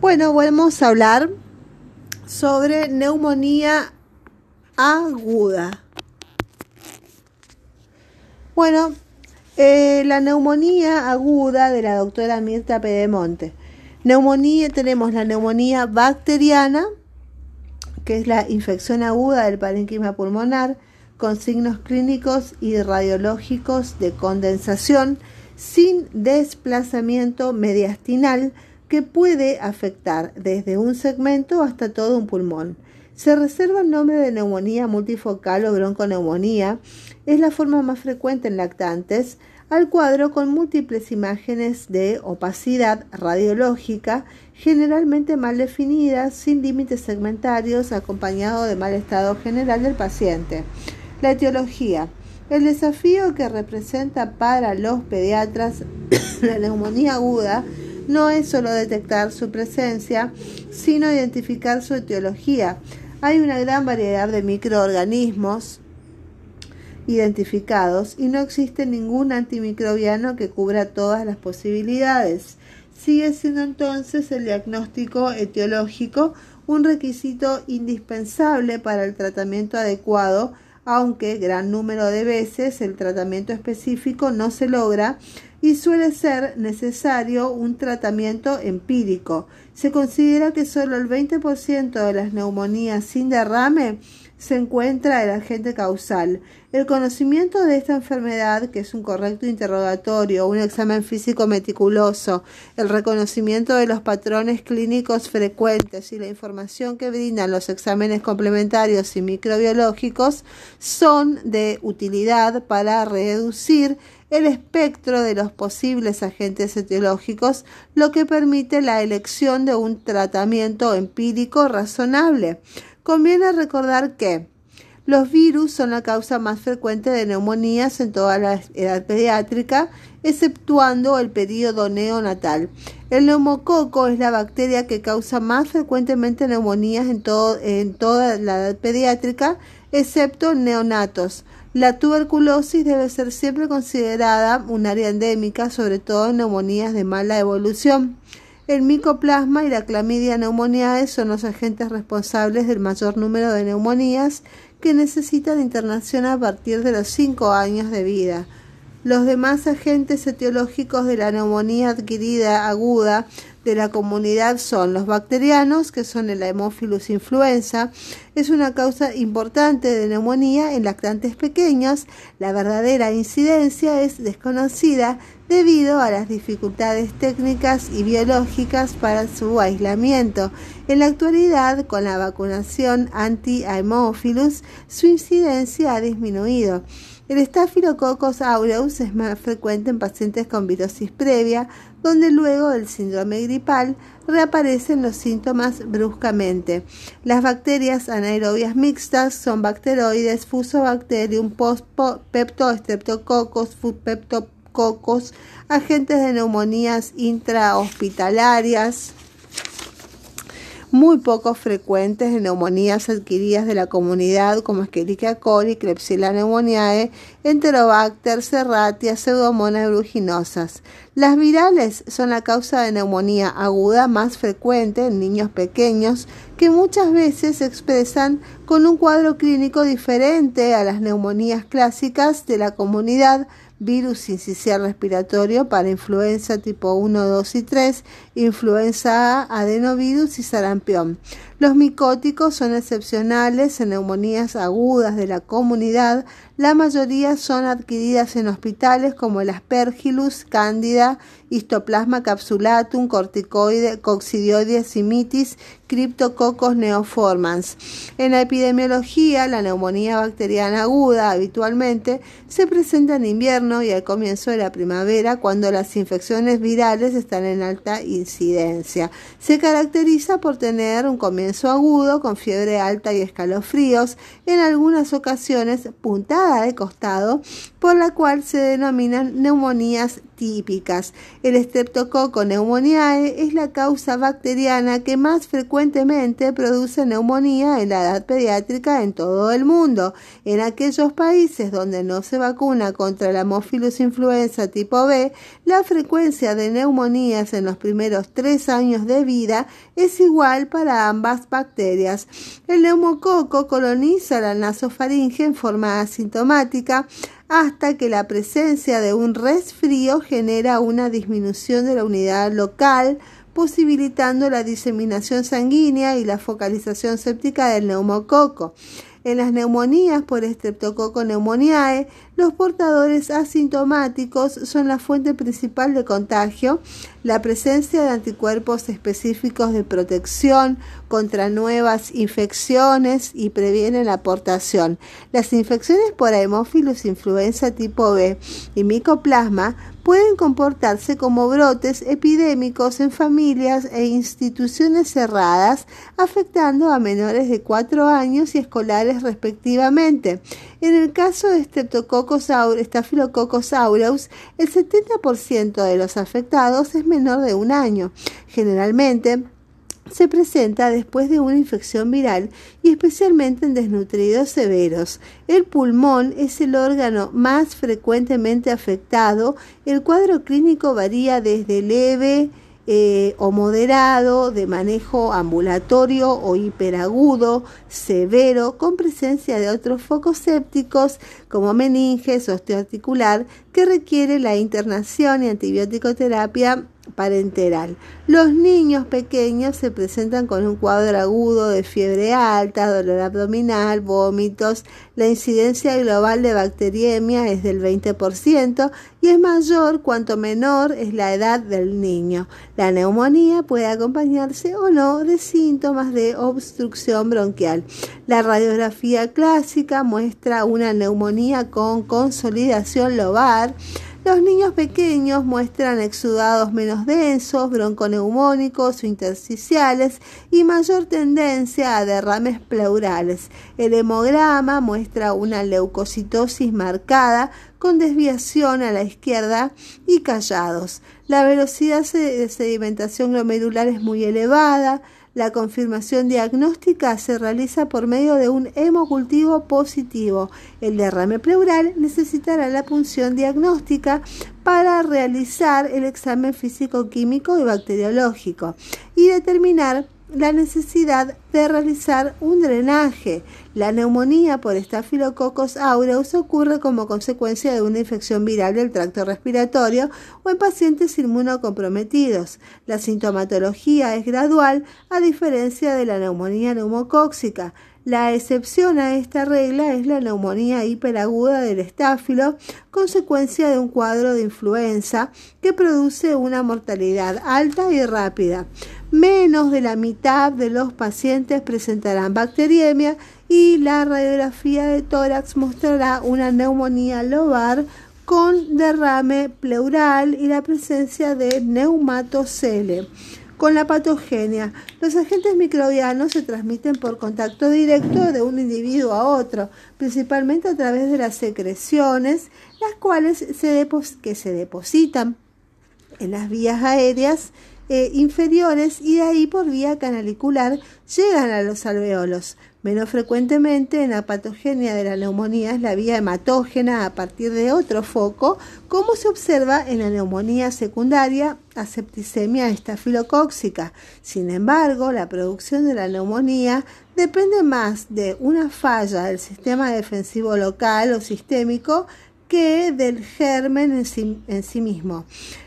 Bueno, vamos a hablar sobre neumonía aguda. Bueno, eh, la neumonía aguda de la doctora Mirta Pedemonte. Neumonía, tenemos la neumonía bacteriana, que es la infección aguda del parénquima pulmonar, con signos clínicos y radiológicos de condensación sin desplazamiento mediastinal que puede afectar desde un segmento hasta todo un pulmón. Se reserva el nombre de neumonía multifocal o bronconeumonía. Es la forma más frecuente en lactantes al cuadro con múltiples imágenes de opacidad radiológica, generalmente mal definidas, sin límites segmentarios, acompañado de mal estado general del paciente. La etiología. El desafío que representa para los pediatras la neumonía aguda no es solo detectar su presencia, sino identificar su etiología. Hay una gran variedad de microorganismos identificados y no existe ningún antimicrobiano que cubra todas las posibilidades. Sigue siendo entonces el diagnóstico etiológico un requisito indispensable para el tratamiento adecuado, aunque gran número de veces el tratamiento específico no se logra y suele ser necesario un tratamiento empírico. Se considera que solo el 20% de las neumonías sin derrame se encuentra el agente causal. El conocimiento de esta enfermedad, que es un correcto interrogatorio, un examen físico meticuloso, el reconocimiento de los patrones clínicos frecuentes y la información que brindan los exámenes complementarios y microbiológicos, son de utilidad para reducir el espectro de los posibles agentes etiológicos, lo que permite la elección de un tratamiento empírico razonable. Conviene recordar que los virus son la causa más frecuente de neumonías en toda la edad pediátrica, exceptuando el periodo neonatal. El neumococo es la bacteria que causa más frecuentemente neumonías en, en toda la edad pediátrica, excepto neonatos. La tuberculosis debe ser siempre considerada un área endémica, sobre todo en neumonías de mala evolución. El micoplasma y la clamidia neumoniae son los agentes responsables del mayor número de neumonías que necesitan internación a partir de los 5 años de vida. Los demás agentes etiológicos de la neumonía adquirida aguda de la comunidad son los bacterianos, que son el Haemophilus influenza. Es una causa importante de neumonía en lactantes pequeños. La verdadera incidencia es desconocida debido a las dificultades técnicas y biológicas para su aislamiento. En la actualidad, con la vacunación anti-Haemophilus, su incidencia ha disminuido. El Staphylococcus aureus es más frecuente en pacientes con virosis previa, donde luego del síndrome gripal reaparecen los síntomas bruscamente. Las bacterias anaerobias mixtas son bacteroides, Fusobacterium, Peptostreptococcus, Peptococcus, agentes de neumonías intrahospitalarias muy poco frecuentes en neumonías adquiridas de la comunidad como Escherichia coli, Klebsiella pneumoniae, Enterobacter, Serratia, Pseudomonas aeruginosa. Las virales son la causa de neumonía aguda más frecuente en niños pequeños que muchas veces se expresan con un cuadro clínico diferente a las neumonías clásicas de la comunidad virus incisional respiratorio para influenza tipo 1, 2 y 3, influenza A, adenovirus y sarampión. Los micóticos son excepcionales en neumonías agudas de la comunidad. La mayoría son adquiridas en hospitales como el Aspergillus, Cándida, Histoplasma capsulatum, corticoide, coccidioides simitis, Cryptococcus neoformans. En la epidemiología, la neumonía bacteriana aguda habitualmente se presenta en invierno y al comienzo de la primavera cuando las infecciones virales están en alta incidencia. Se caracteriza por tener un comienzo agudo con fiebre alta y escalofríos, en algunas ocasiones punta de costado, por la cual se denominan neumonías típicas. El Streptococcus pneumoniae es la causa bacteriana que más frecuentemente produce neumonía en la edad pediátrica en todo el mundo. En aquellos países donde no se vacuna contra la Haemophilus influenza tipo B, la frecuencia de neumonías en los primeros tres años de vida es igual para ambas bacterias. El neumococo coloniza la nasofaringe en forma asintomática hasta que la presencia de un resfrío genera una disminución de la unidad local, posibilitando la diseminación sanguínea y la focalización séptica del neumococo. En las neumonías por Streptococcus pneumoniae, los portadores asintomáticos son la fuente principal de contagio. La presencia de anticuerpos específicos de protección contra nuevas infecciones y previene la aportación. Las infecciones por Haemophilus influenza tipo B y micoplasma pueden comportarse como brotes epidémicos en familias e instituciones cerradas, afectando a menores de 4 años y escolares respectivamente. En el caso de Streptococcus Staphylococcus aureus, el 70% de los afectados es menor de un año. Generalmente, se presenta después de una infección viral y especialmente en desnutridos severos. El pulmón es el órgano más frecuentemente afectado. El cuadro clínico varía desde leve eh, o moderado, de manejo ambulatorio o hiperagudo, severo, con presencia de otros focos sépticos como meninges, osteoarticular, que requiere la internación y antibiótico terapia parenteral. Los niños pequeños se presentan con un cuadro agudo de fiebre alta, dolor abdominal, vómitos. La incidencia global de bacteriemia es del 20% y es mayor cuanto menor es la edad del niño. La neumonía puede acompañarse o no de síntomas de obstrucción bronquial. La radiografía clásica muestra una neumonía con consolidación lobar los niños pequeños muestran exudados menos densos, bronconeumónicos o intersticiales y mayor tendencia a derrames pleurales. El hemograma muestra una leucocitosis marcada con desviación a la izquierda y callados. La velocidad de sedimentación glomerular es muy elevada. La confirmación diagnóstica se realiza por medio de un hemocultivo positivo. El derrame pleural necesitará la punción diagnóstica para realizar el examen físico-químico y bacteriológico y determinar la necesidad de realizar un drenaje. La neumonía por Staphylococcus aureus ocurre como consecuencia de una infección viral del tracto respiratorio o en pacientes inmunocomprometidos. La sintomatología es gradual a diferencia de la neumonía neumocóxica. La excepción a esta regla es la neumonía hiperaguda del estáfilo, consecuencia de un cuadro de influenza que produce una mortalidad alta y rápida. Menos de la mitad de los pacientes presentarán bacteriemia y la radiografía de tórax mostrará una neumonía lobar con derrame pleural y la presencia de neumatocele con la patogenia. Los agentes microbianos se transmiten por contacto directo de un individuo a otro, principalmente a través de las secreciones, las cuales se que se depositan en las vías aéreas eh, inferiores y de ahí por vía canalicular llegan a los alveolos. Menos frecuentemente en la patogenia de la neumonía es la vía hematógena a partir de otro foco, como se observa en la neumonía secundaria a septicemia estafilocóxica. Sin embargo, la producción de la neumonía depende más de una falla del sistema defensivo local o sistémico que del germen en sí mismo.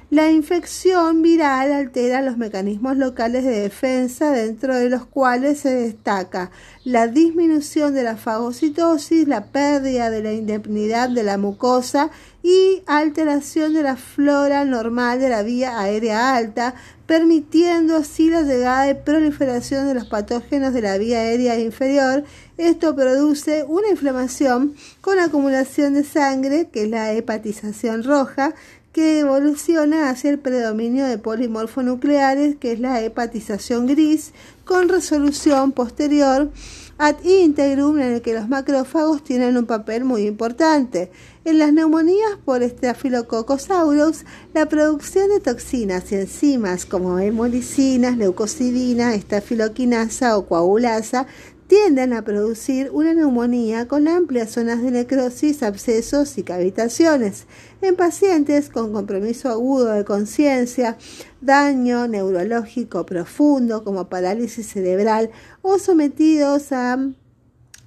La infección viral altera los mecanismos locales de defensa, dentro de los cuales se destaca la disminución de la fagocitosis, la pérdida de la indemnidad de la mucosa y alteración de la flora normal de la vía aérea alta, permitiendo así la llegada y proliferación de los patógenos de la vía aérea inferior. Esto produce una inflamación con acumulación de sangre, que es la hepatización roja, que evoluciona hacia el predominio de polimorfonucleares, que es la hepatización gris, con resolución posterior ad integrum en el que los macrófagos tienen un papel muy importante. En las neumonías por Staphylococcus aureus, la producción de toxinas y enzimas como hemolicinas, leucocidina, estafiloquinasa o coagulasa tienden a producir una neumonía con amplias zonas de necrosis, abscesos y cavitaciones. En pacientes con compromiso agudo de conciencia, daño neurológico profundo como parálisis cerebral o sometidos a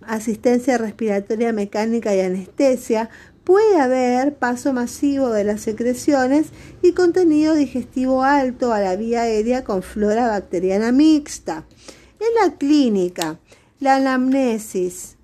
asistencia respiratoria mecánica y anestesia, puede haber paso masivo de las secreciones y contenido digestivo alto a la vía aérea con flora bacteriana mixta. En la clínica, la anamnesis,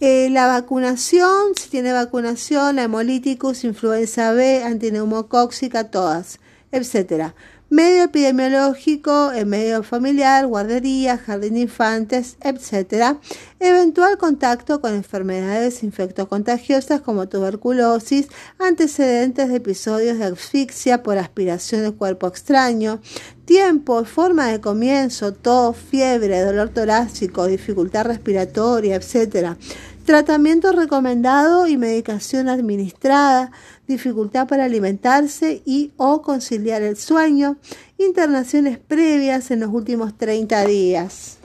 eh, la vacunación, si tiene vacunación, la hemolíticus, influenza B, antineumocóxica, todas, etcétera. Medio epidemiológico, el medio familiar, guardería, jardín de infantes, etc. Eventual contacto con enfermedades infectocontagiosas como tuberculosis, antecedentes de episodios de asfixia por aspiración de cuerpo extraño, tiempo, forma de comienzo, tos, fiebre, dolor torácico, dificultad respiratoria, etc. Tratamiento recomendado y medicación administrada, dificultad para alimentarse y o conciliar el sueño, internaciones previas en los últimos 30 días.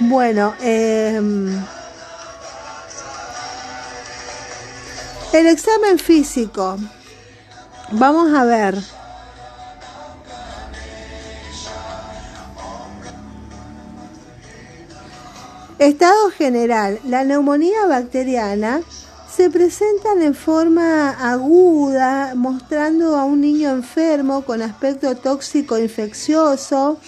Bueno, em, el examen físico. Vamos a ver. Estado general. La neumonía bacteriana se presentan en forma aguda, mostrando a un niño enfermo con aspecto tóxico infeccioso.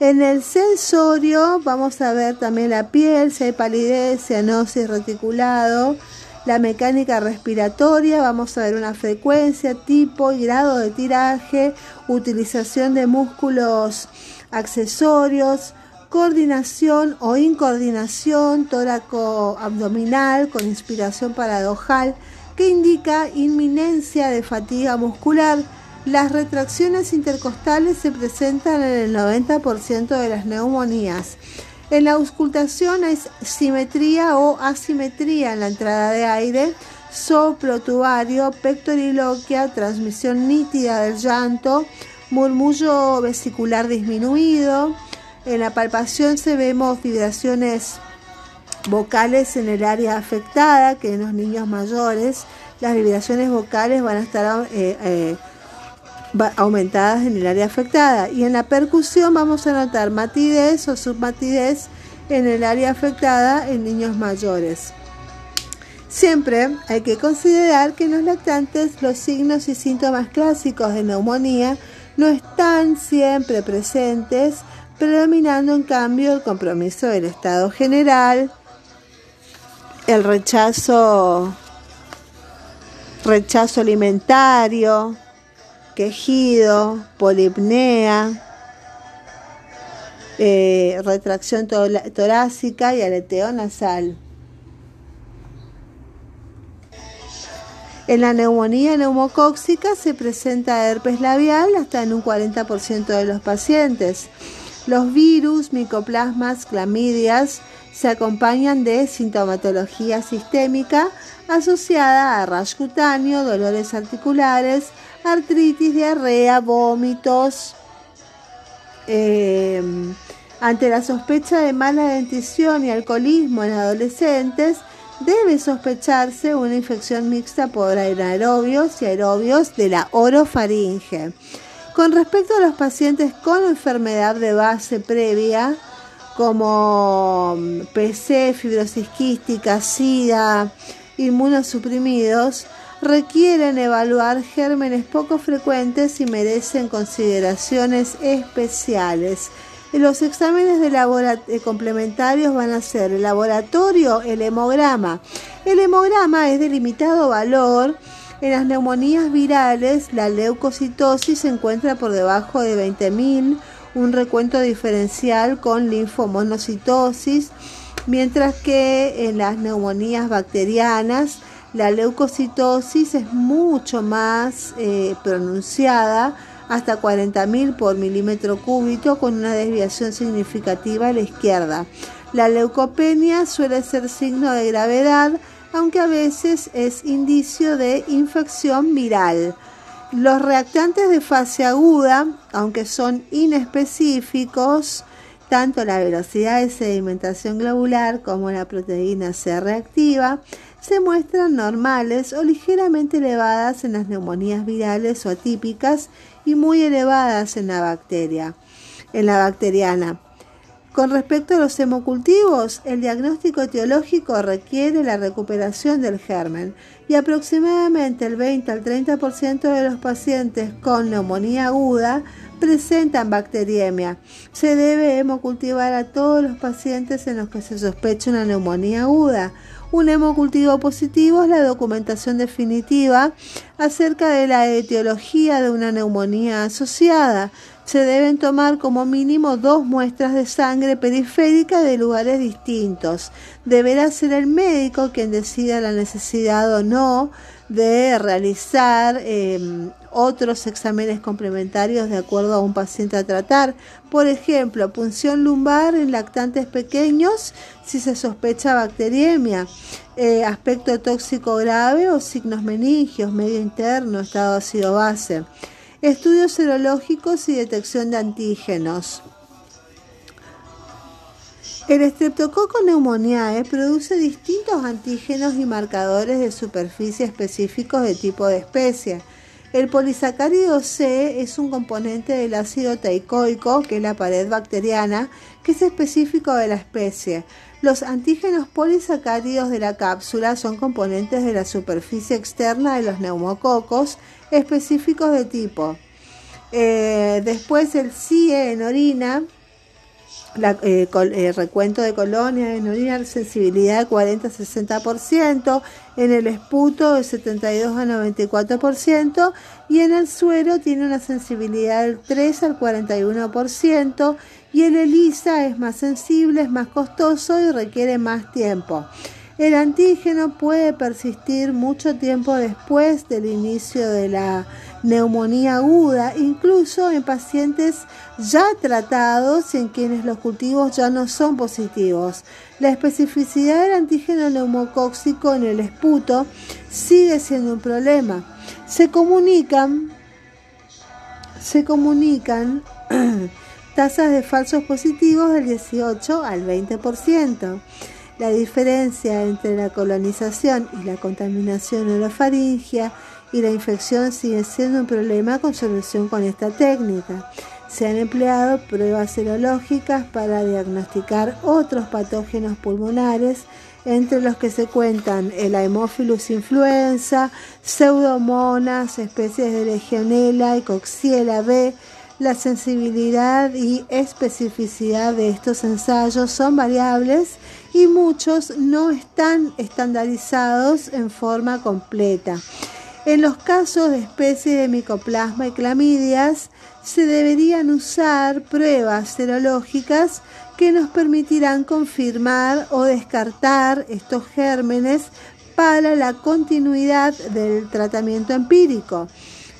En el sensorio vamos a ver también la piel, si hay palidez, cianosis reticulado. La mecánica respiratoria, vamos a ver una frecuencia, tipo y grado de tiraje, utilización de músculos accesorios, coordinación o incoordinación tóraco-abdominal con inspiración paradojal que indica inminencia de fatiga muscular. Las retracciones intercostales se presentan en el 90% de las neumonías. En la auscultación hay simetría o asimetría en la entrada de aire, soplo tubario, pectoriloquia, transmisión nítida del llanto, murmullo vesicular disminuido, en la palpación se vemos vibraciones vocales en el área afectada, que en los niños mayores las vibraciones vocales van a estar eh, eh, aumentadas en el área afectada. Y en la percusión vamos a notar matidez o submatidez en el área afectada en niños mayores. Siempre hay que considerar que en los lactantes los signos y síntomas clásicos de neumonía no están siempre presentes predominando en cambio el compromiso del Estado general, el rechazo, rechazo alimentario, quejido, polipnea, eh, retracción torácica y aleteo nasal. En la neumonía neumocóxica se presenta herpes labial hasta en un 40% de los pacientes. Los virus, micoplasmas, clamidias se acompañan de sintomatología sistémica asociada a rash cutáneo, dolores articulares, artritis, diarrea, vómitos. Em, ante la sospecha de mala dentición y alcoholismo en adolescentes, debe sospecharse una infección mixta por anaerobios y aerobios de la orofaringe. Con respecto a los pacientes con enfermedad de base previa, como mm, PC, fibrosis quística, SIDA, inmunosuprimidos, requieren evaluar gérmenes poco frecuentes y merecen consideraciones especiales. Los exámenes de eh, complementarios van a ser el laboratorio, el hemograma. El hemograma es de limitado valor en las neumonías virales, la leucocitosis se encuentra por debajo de 20.000 un recuento diferencial con linfomonocitosis, mientras que en las neumonías bacterianas la leucocitosis es mucho más eh, pronunciada, hasta 40.000 por milímetro cúbito, con una desviación significativa a la izquierda. La leucopenia suele ser signo de gravedad, aunque a veces es indicio de infección viral. Los reactantes de fase aguda, aunque son inespecíficos, tanto la velocidad de sedimentación globular como la proteína C reactiva, se muestran normales o ligeramente elevadas en las neumonías virales o atípicas y muy elevadas en la en la bacteriana. Con respecto a los hemocultivos, el diagnóstico etiológico requiere la recuperación del germen y aproximadamente el 20 al 30% de los pacientes con neumonía aguda presentan bacteriemia. Se debe hemocultivar a todos los pacientes en los que se sospecha una neumonía aguda. Un hemocultivo positivo es la documentación definitiva acerca de la etiología de una neumonía asociada. Se deben tomar como mínimo dos muestras de sangre periférica de lugares distintos. Deberá ser el médico quien decida la necesidad o no de realizar em, otros exámenes complementarios de acuerdo a un paciente a tratar. Por ejemplo, punción lumbar en lactantes pequeños si se sospecha bacteriemia, eh, aspecto tóxico grave o signos meningios, medio interno, estado ácido base. Estudios serológicos y detección de antígenos. El Streptococcus pneumoniae produce distintos antígenos y marcadores de superficie específicos de tipo de especie. El polisacárido C es un componente del ácido teicoico, que es la pared bacteriana, que es específico de la especie. Los antígenos polisacáridos de la cápsula son componentes de la superficie externa de los neumococos específicos de tipo. Eh, después el CIE en orina la, eh, eh, recuento de colonia en orina, sensibilidad de 40-60%, en el esputo de 72 a 94% y en el suero tiene una sensibilidad del 3 al 41% y el ELISA es más sensible, es más costoso y requiere más tiempo. El antígeno puede persistir mucho tiempo después del inicio de la neumonía aguda, incluso en pacientes ya tratados y en quienes los cultivos ya no son positivos. La especificidad del antígeno neumocóxico en el esputo sigue siendo un problema. Se comunican, se comunican tasas de falsos positivos del 18 al 20%. La diferencia entre la colonización y la contaminación orofaringia y la infección sigue siendo un problema con solución con esta técnica. Se han empleado pruebas serológicas para diagnosticar otros patógenos pulmonares, entre los que se cuentan el Haemophilus influenza, pseudomonas, especies de Legionella y Coxiella B. La sensibilidad y especificidad de estos ensayos son variables y muchos no están estandarizados en forma completa. En los casos de especies de micoplasma y clamidias, se deberían usar pruebas serológicas que nos permitirán confirmar o descartar estos gérmenes para la continuidad del tratamiento empírico.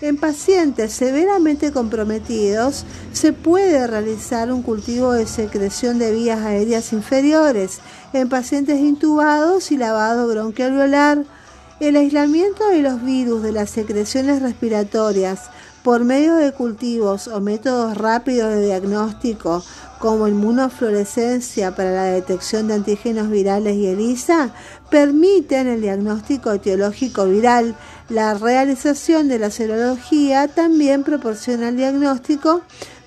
En pacientes severamente comprometidos se puede realizar un cultivo de secreción de vías aéreas inferiores en pacientes intubados y lavado bronquialveolar el aislamiento de los virus de las secreciones respiratorias por medio de cultivos o métodos rápidos de diagnóstico como inmunofluorescencia para la detección de antígenos virales y ELISA permiten el diagnóstico etiológico viral. La realización de la serología también proporciona el diagnóstico,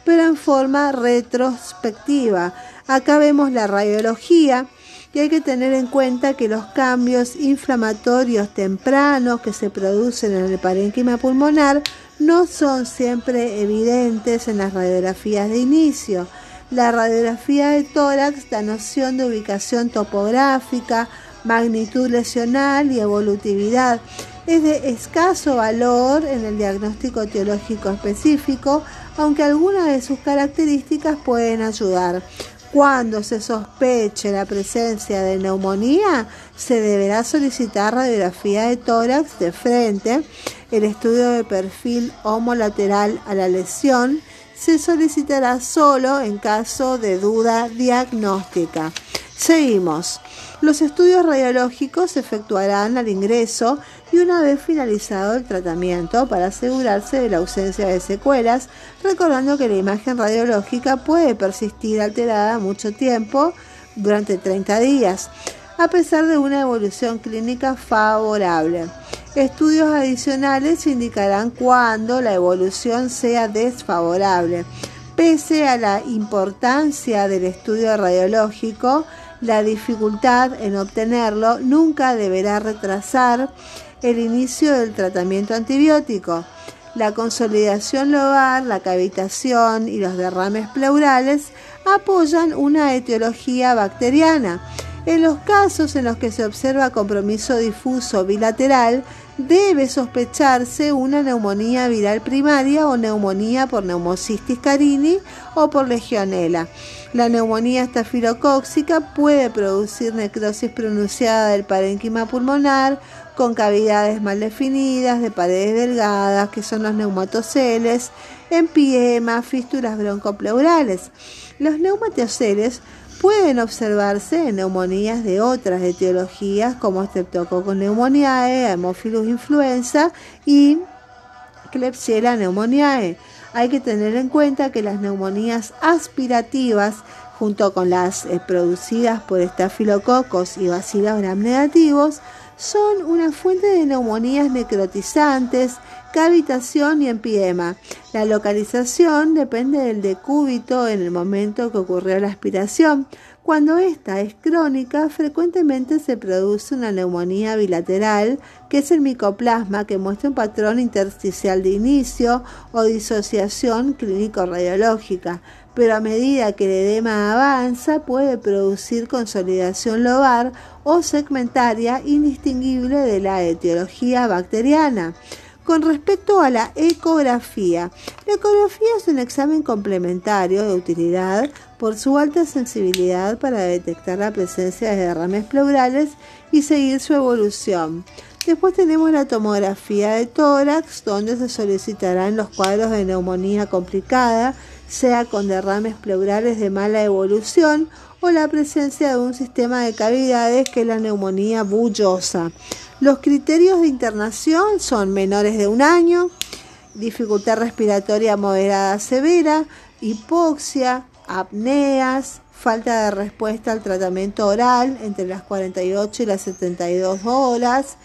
pero en forma retrospectiva. Acá vemos la radiología y hay que tener en cuenta que los cambios inflamatorios tempranos que se producen en el parénquima pulmonar no son siempre evidentes en las radiografías de inicio. La radiografía de tórax da noción de ubicación topográfica, magnitud lesional y evolutividad. Es de escaso valor en el diagnóstico etiológico específico, aunque algunas de sus características pueden ayudar. Cuando se sospeche la presencia de neumonía, se deberá solicitar radiografía de tórax de frente, el estudio de perfil homolateral a la lesión se solicitará solo en caso de duda diagnóstica. Seguimos. Los estudios radiológicos se efectuarán al ingreso y una vez finalizado el tratamiento para asegurarse de la ausencia de secuelas, recordando que la imagen radiológica puede persistir alterada mucho tiempo, durante 30 días, a pesar de una evolución clínica favorable. Estudios adicionales indicarán cuando la evolución sea desfavorable. Pese a la importancia del estudio radiológico, la dificultad en obtenerlo nunca deberá retrasar el inicio del tratamiento antibiótico. La consolidación lobar, la cavitación y los derrames pleurales apoyan una etiología bacteriana. En los casos en los que se observa compromiso difuso bilateral, debe sospecharse una neumonía viral primaria o neumonía por neumocistis carini o por legionela. La neumonía estafilocóxica puede producir necrosis pronunciada del parénquima pulmonar con cavidades mal definidas de paredes delgadas, que son los neumatoceles, empiema, fístulas broncopleurales. Los neumatoceles pueden observarse en neumonías de otras etiologías como Streptococcus pneumoniae, Haemophilus influenza y Klebsiella pneumoniae. Hay que tener en cuenta que las neumonías aspirativas, junto con las eh, producidas por estafilococos y bacilos gram negativos, son una fuente de neumonías necrotizantes, cavitación y empiema. La localización depende del decúbito en el momento que ocurrió la aspiración. Cuando esta es crónica, frecuentemente se produce una neumonía bilateral, que es el micoplasma que muestra un patrón intersticial de inicio o disociación clínico-radiológica, pero a medida que el edema avanza puede producir consolidación lobar o segmentaria indistinguible de la etiología bacteriana. Con respecto a la ecografía, la ecografía es un examen complementario de utilidad por su alta sensibilidad para detectar la presencia de derrames pleurales y seguir su evolución. Después tenemos la tomografía de tórax, donde se solicitarán los cuadros de neumonía complicada, sea con derrames pleurales de mala evolución o la presencia de un sistema de cavidades que es la neumonía bullosa. Los criterios de internación son menores de un año, dificultad respiratoria moderada severa, hipoxia, apneas, falta de respuesta al tratamiento oral entre las 48 y las 72 horas,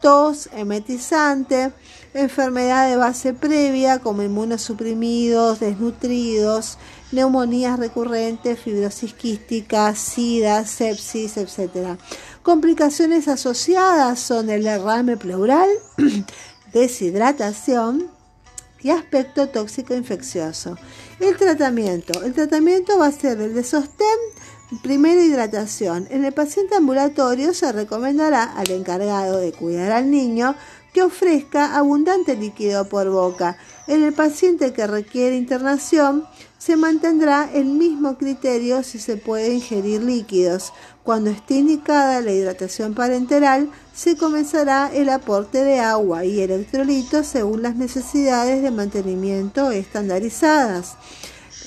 tos emetizante, enfermedad de base previa como inmunosuprimidos, desnutridos, neumonías recurrentes, fibrosis quística, sida, sepsis, etc. Complicaciones asociadas son el derrame pleural, deshidratación y aspecto tóxico infeccioso. El tratamiento. El tratamiento va a ser el de sostén, primera hidratación. En el paciente ambulatorio se recomendará al encargado de cuidar al niño que ofrezca abundante líquido por boca. En el paciente que requiere internación se mantendrá el mismo criterio si se puede ingerir líquidos. Cuando esté indicada la hidratación parenteral, se comenzará el aporte de agua y electrolitos según las necesidades de mantenimiento estandarizadas.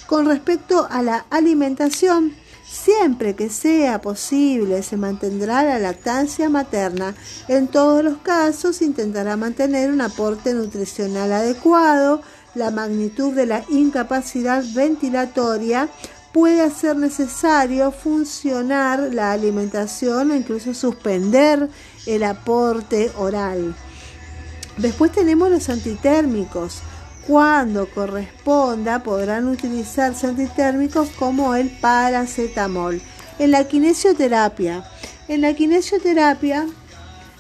Con respecto a la alimentación, siempre que sea posible se mantendrá la lactancia materna. En todos los casos intentará mantener un aporte nutricional adecuado. La magnitud de la incapacidad ventilatoria puede hacer necesario funcionar la alimentación o incluso suspender el aporte oral. Después tenemos los antitérmicos. Cuando corresponda podrán utilizarse antitérmicos como el paracetamol. En la kinesioterapia. En la kinesioterapia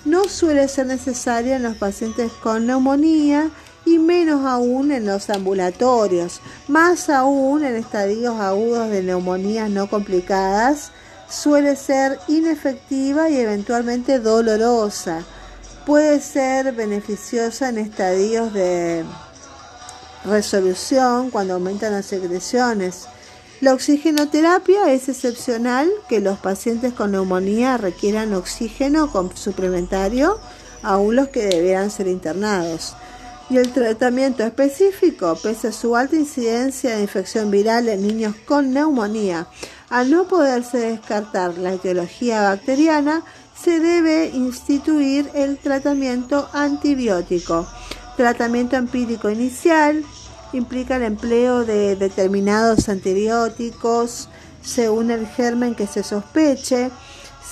no suele ser necesaria en los pacientes con neumonía y menos aún en los ambulatorios, más aún en estadios agudos de neumonías no complicadas, suele ser inefectiva y eventualmente dolorosa. Puede ser beneficiosa en estadios de resolución cuando aumentan las secreciones. La oxigenoterapia es excepcional que los pacientes con neumonía requieran oxígeno suplementario, aún los que debieran ser internados. Y el tratamiento específico, pese a su alta incidencia de infección viral en niños con neumonía, al no poderse descartar la etiología bacteriana, se debe instituir el tratamiento antibiótico. Tratamiento empírico inicial implica el empleo de determinados antibióticos según el germen que se sospeche.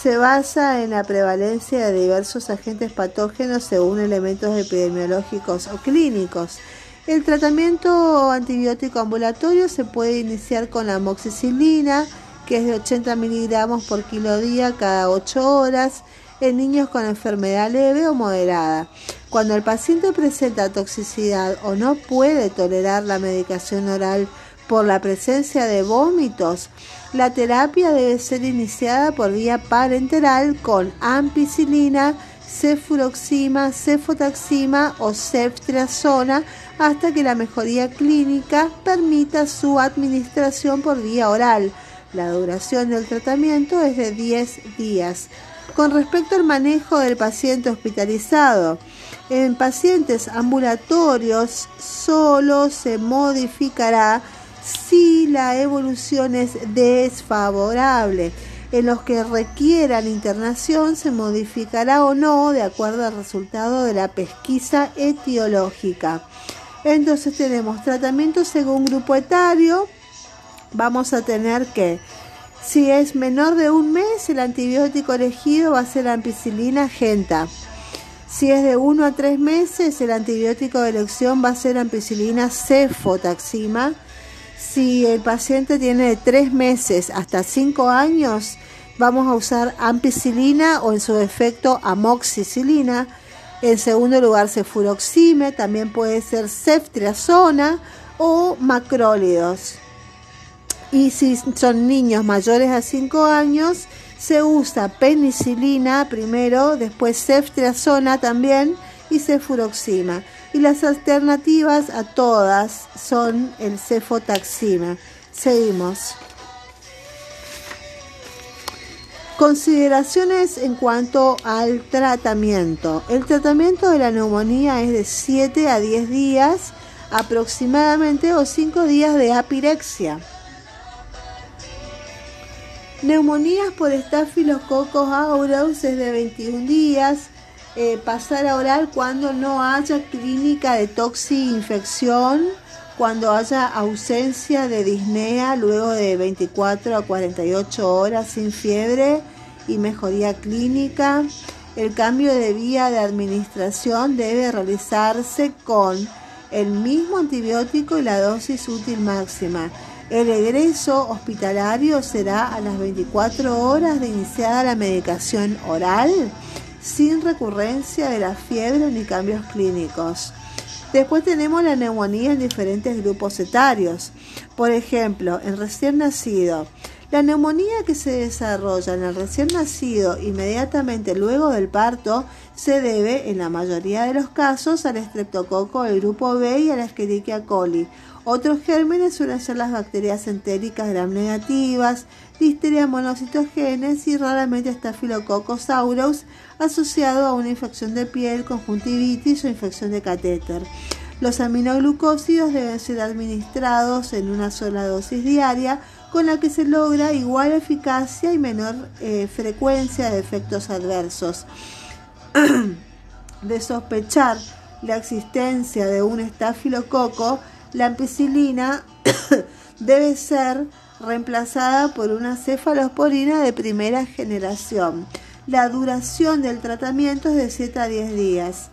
Se basa en la prevalencia de diversos agentes patógenos según elementos epidemiológicos o clínicos. El tratamiento antibiótico ambulatorio se puede iniciar con la amoxicilina, que es de 80 miligramos por kilo día cada 8 horas en niños con enfermedad leve o moderada. Cuando el paciente presenta toxicidad o no puede tolerar la medicación oral por la presencia de vómitos, la terapia debe ser iniciada por vía parenteral con ampicilina, cefuroxima, cefotaxima o ceftriaxona hasta que la mejoría clínica permita su administración por vía oral la duración del tratamiento es de 10 días. Con respecto al manejo del paciente hospitalizado, en pacientes ambulatorios solo se modificará si la evolución es desfavorable. En los que requieran internación se modificará o no de acuerdo al resultado de la pesquisa etiológica. Entonces tenemos tratamiento según grupo etario, vamos a tener que, si es menor de un mes, el antibiótico elegido va a ser ampicilina genta. Si es de 1 a 3 meses, el antibiótico de elección va a ser ampicilina cefotaxima. Si el paciente tiene de 3 meses hasta 5 años, vamos a usar ampicilina o en su defecto amoxicilina. En segundo lugar, cefuroxime, también puede ser ceftriaxona o macrólidos. Y si son niños mayores a 5 años, se usa penicilina primero, después ceftriaxona también y cefuroxima. Y las alternativas a todas son el cefotaxima. Seguimos. Consideraciones en cuanto al tratamiento. El tratamiento de la neumonía es de 7 a 10 días aproximadamente o 5 días de apirexia. Neumonías por estafilococos aureus es de 21 días. Eh, pasar a oral cuando no haya clínica de toxi-infección, cuando haya ausencia de disnea luego de 24 a 48 horas sin fiebre y mejoría clínica. El cambio de vía de administración debe realizarse con el mismo antibiótico y la dosis útil máxima. El egreso hospitalario será a las 24 horas de iniciada la medicación oral, sin recurrencia de la fiebre ni cambios clínicos. Después tenemos la neumonía en diferentes grupos etarios. Por ejemplo, en recién nacido. La neumonía que se desarrolla en el recién nacido inmediatamente luego del parto se debe, en la mayoría de los casos, al estreptococo del grupo B y a la Escherichia coli otros gérmenes suelen ser las bacterias entéricas gram negativas, listeria monocitogenes y raramente Staphylococcus aureus asociado a una infección de piel, conjuntivitis o infección de catéter. Los aminoglucósidos deben ser administrados en una sola dosis diaria con la que se logra igual eficacia y menor eh, frecuencia de efectos adversos. de sospechar la existencia de un estafilococo, la ampicilina debe ser reemplazada por una cefalosporina de primera generación. La duración del tratamiento es de 7 a 10 días.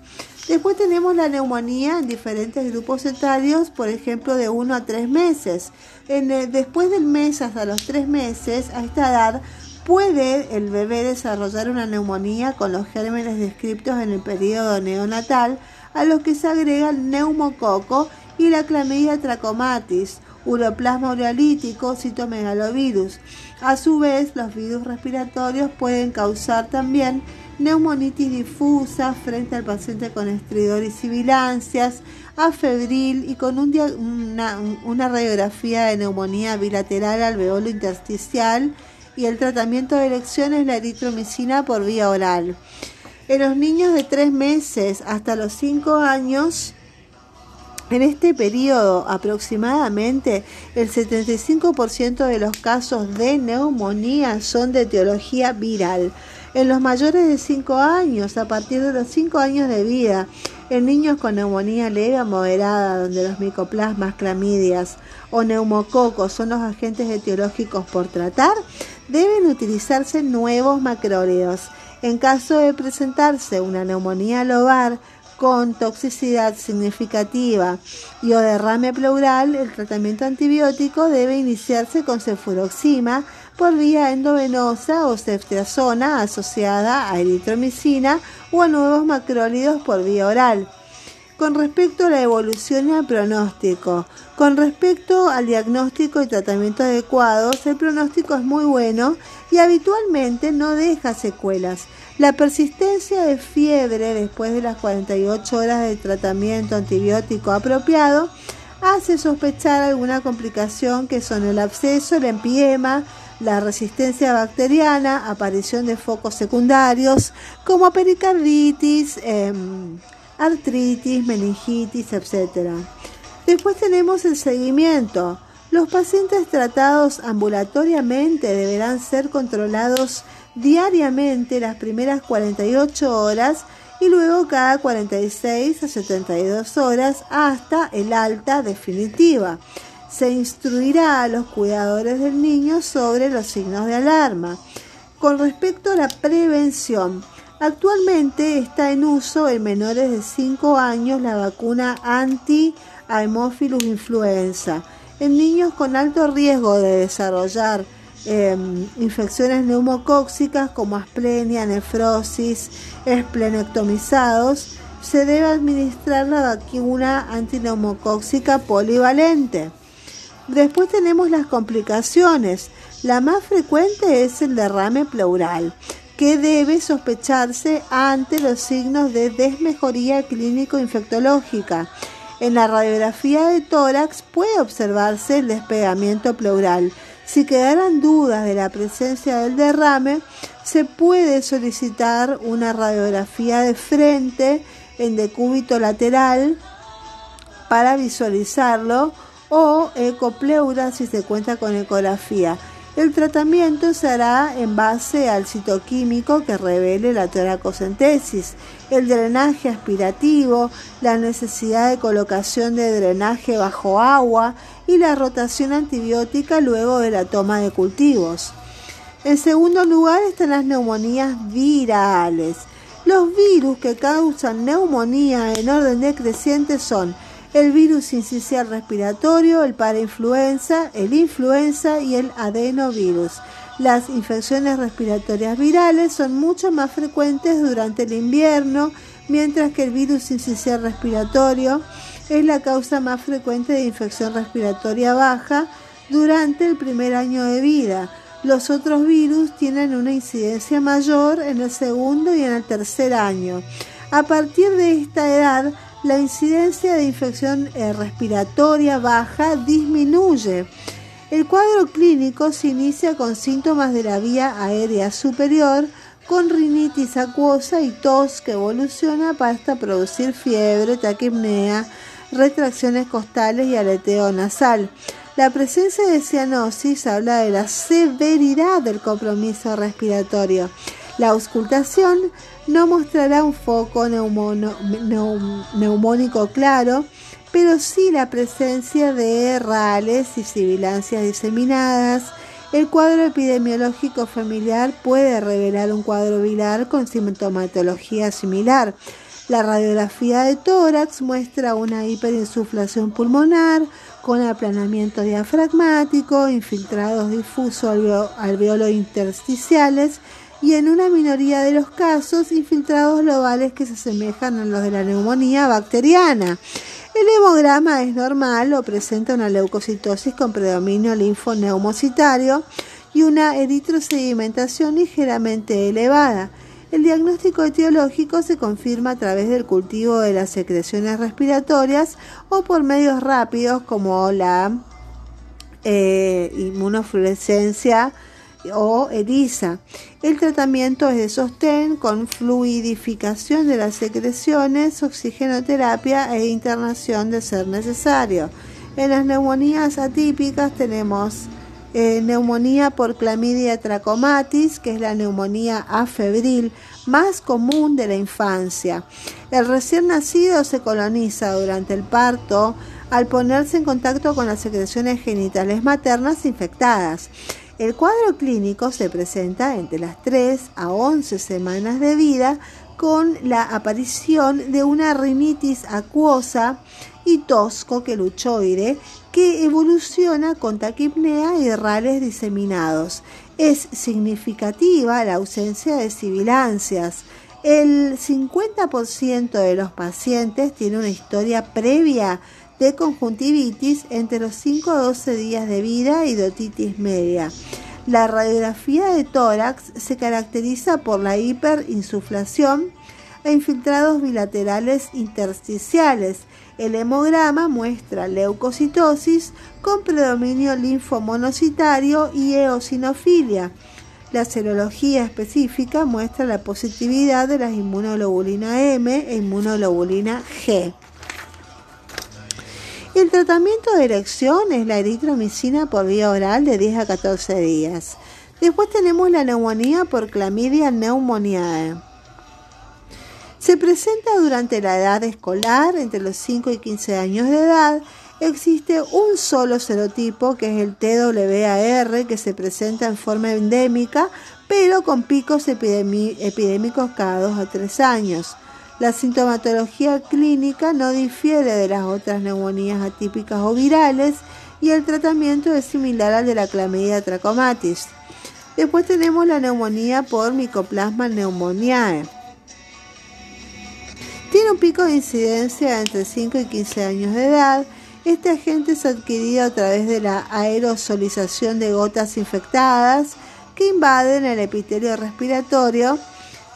Después tenemos la neumonía en diferentes grupos etarios, por ejemplo, de 1 a 3 meses. después del mes hasta los 3 meses, a esta edad, puede el bebé desarrollar una neumonía con los gérmenes descritos en el periodo neonatal, a los que se agrega el neumococo y la clamidia trachomatis, uroplasma ureolítico, citomegalovirus. A su vez, los virus respiratorios pueden causar también neumonitis difusa frente al paciente con estridor y sibilancias, afebril y con una, radiografía de neumonía bilateral alveolo intersticial y el tratamiento de elección es la eritromicina por vía oral. En los niños de 3 meses hasta los 5 años, en este periodo aproximadamente el 75% de los casos de neumonía son de etiología viral. En los mayores de 5 años, a partir de los 5 años de vida, en niños con neumonía leve o moderada, donde los micoplasmas, clamidias o neumococos son los agentes etiológicos por tratar, deben utilizarse nuevos macrólidos. En caso de presentarse una neumonía lobar, con toxicidad significativa y o derrame pleural, el tratamiento antibiótico debe iniciarse con cefuroxima por vía endovenosa o ceftriaxona asociada a eritromicina o a nuevos macrólidos por vía oral. Con respecto a la evolución y al pronóstico, con respecto al diagnóstico y tratamiento adecuados, el pronóstico es muy bueno y habitualmente no deja secuelas. La persistencia de fiebre después de las 48 horas de tratamiento antibiótico apropiado hace sospechar alguna complicación que son el absceso, el empiema, la resistencia bacteriana, aparición de focos secundarios como pericarditis, em, artritis, meningitis, etc. Después tenemos el seguimiento. Los pacientes tratados ambulatoriamente deberán ser controlados diariamente las primeras 48 horas y luego cada 46 a 72 horas hasta el alta definitiva. Se instruirá a los cuidadores del niño sobre los signos de alarma. Con respecto a la prevención, actualmente está en uso en menores de 5 años la vacuna anti-Haemophilus influenza. En niños con alto riesgo de desarrollar Em, infecciones neumocóxicas como asplenia, nefrosis, esplenectomizados, se debe administrar la vacuna antineumocóxica polivalente. Después tenemos las complicaciones. La más frecuente es el derrame pleural, que debe sospecharse ante los signos de desmejoría clínico-infectológica. En la radiografía de tórax puede observarse el despegamiento pleural si quedaran dudas de la presencia del derrame, se puede solicitar una radiografía de frente en decúbito lateral para visualizarlo o ecopleura si se cuenta con ecografía. El tratamiento se hará en base al citoquímico que revele la toracocentesis, el drenaje aspirativo, la necesidad de colocación de drenaje bajo agua y la rotación antibiótica luego de la toma de cultivos. En segundo lugar están las neumonías virales. Los virus que causan neumonía en orden decreciente son el virus incisional respiratorio, el parainfluenza, el influenza y el adenovirus. Las infecciones respiratorias virales son mucho más frecuentes durante el invierno, mientras que el virus incisional respiratorio es la causa más frecuente de infección respiratoria baja durante el primer año de vida. Los otros virus tienen una incidencia mayor en el segundo y en el tercer año. A partir de esta edad, la incidencia de infección eh, respiratoria baja disminuye. El cuadro clínico se inicia con síntomas de la vía aérea superior, con rinitis acuosa y tos que evoluciona hasta producir fiebre, taquipnea, retracciones costales y aleteo nasal. La presencia de cianosis habla de la severidad del compromiso respiratorio. La auscultación no mostrará un foco neumónico claro, pero sí la presencia de rales y sibilancias diseminadas. El cuadro epidemiológico familiar puede revelar un cuadro viral con sintomatología similar. La radiografía de tórax muestra una hiperinsuflación pulmonar con aplanamiento diafragmático, infiltrados difusos alveolo intersticiales y en una minoría de los casos infiltrados globales que se asemejan a los de la neumonía bacteriana. El hemograma es normal o presenta una leucocitosis con predominio linfoneumocitario y una eritrosedimentación ligeramente elevada. El diagnóstico etiológico se confirma a través del cultivo de las secreciones respiratorias o por medios rápidos como la eh, inmunofluorescencia o ELISA. El tratamiento es de sostén con fluidificación de las secreciones, oxigenoterapia e internación de ser necesario. En las neumonías atípicas tenemos eh, neumonía por clamidia trachomatis, que es la neumonía afebril más común de la infancia. El recién nacido se coloniza durante el parto al ponerse en contacto con las secreciones genitales maternas infectadas. El cuadro clínico se presenta entre las 3 a 11 semanas de vida con la aparición de una rinitis acuosa y tos coqueluchoide que evoluciona con taquipnea y rales diseminados. Es significativa la ausencia de sibilancias. El 50% de los pacientes tiene una historia previa de conjuntivitis entre los 5 a 12 días de vida y de otitis media. La radiografía de tórax se caracteriza por la hiperinsuflación e infiltrados bilaterales intersticiales. El hemograma muestra leucocitosis con predominio linfomonocitario y eosinofilia. La serología específica muestra la positividad de las inmunoglobulina M e inmunoglobulina G. El tratamiento de erección es la eritromicina por vía oral de 10 a 14 días. Después tenemos la neumonía por clamidia pneumoniae. Se presenta durante la edad escolar, entre los 5 y 15 años de edad. Existe un solo serotipo, que es el TWAR, que se presenta en forma endémica, pero con picos epidémicos cada 2 a 3 años. La sintomatología clínica no difiere de las otras neumonías atípicas o virales y el tratamiento es similar al de la clamidia trachomatis. Después tenemos la neumonía por Mycoplasma pneumoniae. Tiene un pico de incidencia entre 5 y 15 años de edad. Este agente es adquirido a través de la aerosolización de gotas infectadas que invaden el epitelio respiratorio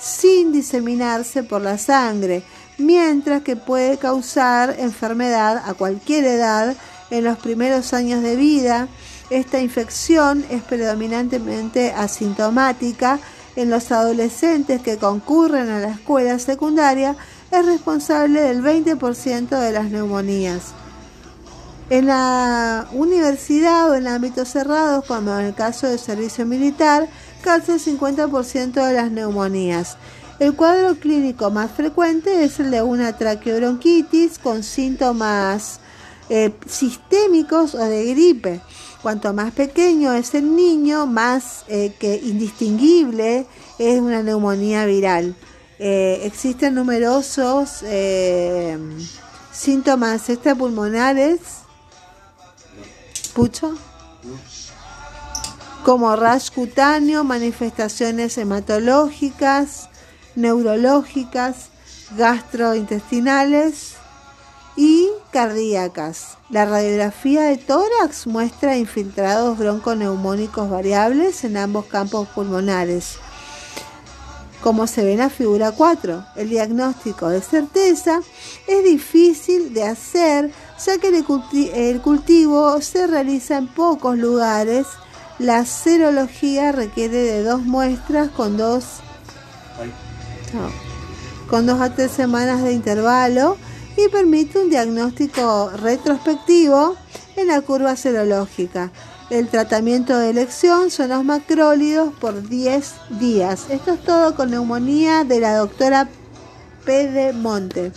sin diseminarse por la sangre, mientras que puede causar enfermedad a cualquier edad en los primeros años de vida. Esta infección es predominantemente asintomática en los adolescentes que concurren a la escuela secundaria, es responsable del 20% de las neumonías. En la universidad o en ámbitos cerrados, como en el caso del servicio militar, causa el 50% de las neumonías. El cuadro clínico más frecuente es el de una traqueobronquitis con síntomas eh, sistémicos o de gripe. Cuanto más pequeño es el niño, más eh, que indistinguible es una neumonía viral. Eh, existen numerosos síntomas extrapulmonares. ¿Pucho? Como rash cutáneo, manifestaciones hematológicas, neurológicas, gastrointestinales y cardíacas. La radiografía de tórax muestra infiltrados bronconeumónicos variables en ambos campos pulmonares. Como se ve en la figura 4, el diagnóstico de certeza es difícil de hacer ya que el cultivo se realiza en pocos lugares la serología requiere de dos muestras con dos, con dos a tres semanas de intervalo y permite un diagnóstico retrospectivo en la curva serológica. El tratamiento de elección son los macrólidos por 10 días. Esto es todo con neumonía de la doctora Pedemonte.